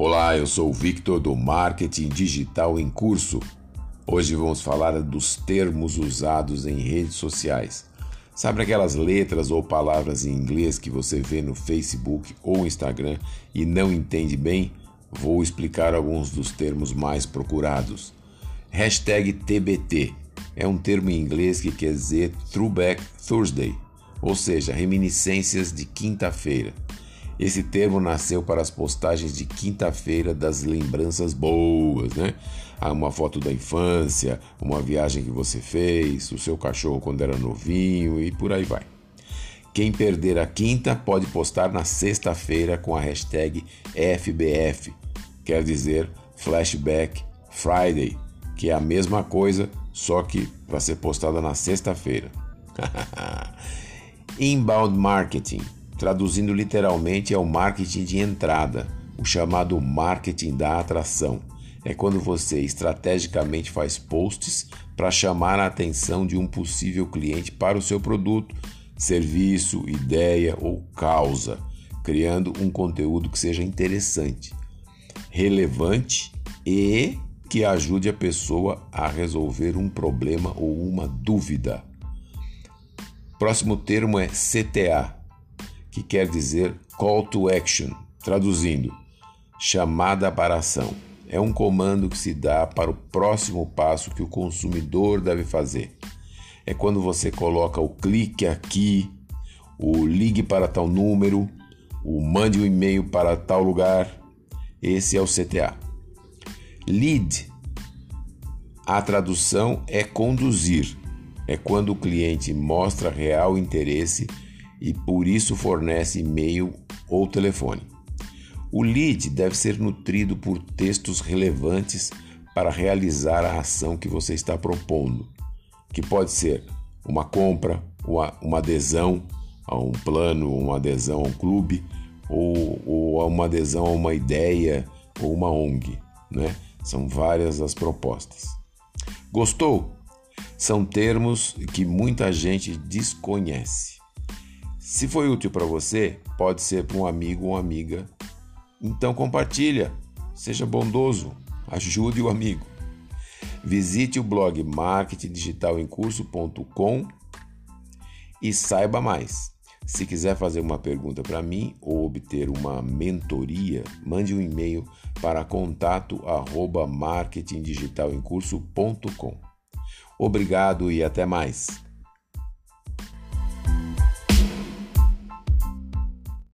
Olá, eu sou o Victor do Marketing Digital em Curso. Hoje vamos falar dos termos usados em redes sociais. Sabe aquelas letras ou palavras em inglês que você vê no Facebook ou Instagram e não entende bem? Vou explicar alguns dos termos mais procurados. Hashtag TBT é um termo em inglês que quer dizer Throwback Thursday, ou seja, reminiscências de quinta-feira. Esse termo nasceu para as postagens de quinta-feira das lembranças boas, né? Ah, uma foto da infância, uma viagem que você fez, o seu cachorro quando era novinho e por aí vai. Quem perder a quinta pode postar na sexta-feira com a hashtag FBF, quer dizer Flashback Friday, que é a mesma coisa, só que vai ser postada na sexta-feira. Inbound Marketing Traduzindo literalmente, é o marketing de entrada, o chamado marketing da atração. É quando você estrategicamente faz posts para chamar a atenção de um possível cliente para o seu produto, serviço, ideia ou causa, criando um conteúdo que seja interessante, relevante e que ajude a pessoa a resolver um problema ou uma dúvida. Próximo termo é CTA, que quer dizer Call to Action, traduzindo, chamada para ação. É um comando que se dá para o próximo passo que o consumidor deve fazer. É quando você coloca o clique aqui, o ligue para tal número, o mande um e-mail para tal lugar. Esse é o CTA. Lead. A tradução é conduzir. É quando o cliente mostra real interesse e por isso fornece e-mail ou telefone. O lead deve ser nutrido por textos relevantes para realizar a ação que você está propondo, que pode ser uma compra, uma, adesão a um plano, uma adesão a um clube, ou, ou uma adesão a uma ideia ou uma ONG. Né? São várias as propostas. Gostou? São termos que muita gente desconhece. Se foi útil para você, pode ser para um amigo ou amiga. Então compartilha, seja bondoso, ajude o amigo. Visite o blog marketingdigitalemcurso.com e saiba mais. Se quiser fazer uma pergunta para mim ou obter uma mentoria, mande um e-mail para contato@marketingdigitalemcurso.com. Obrigado e até mais.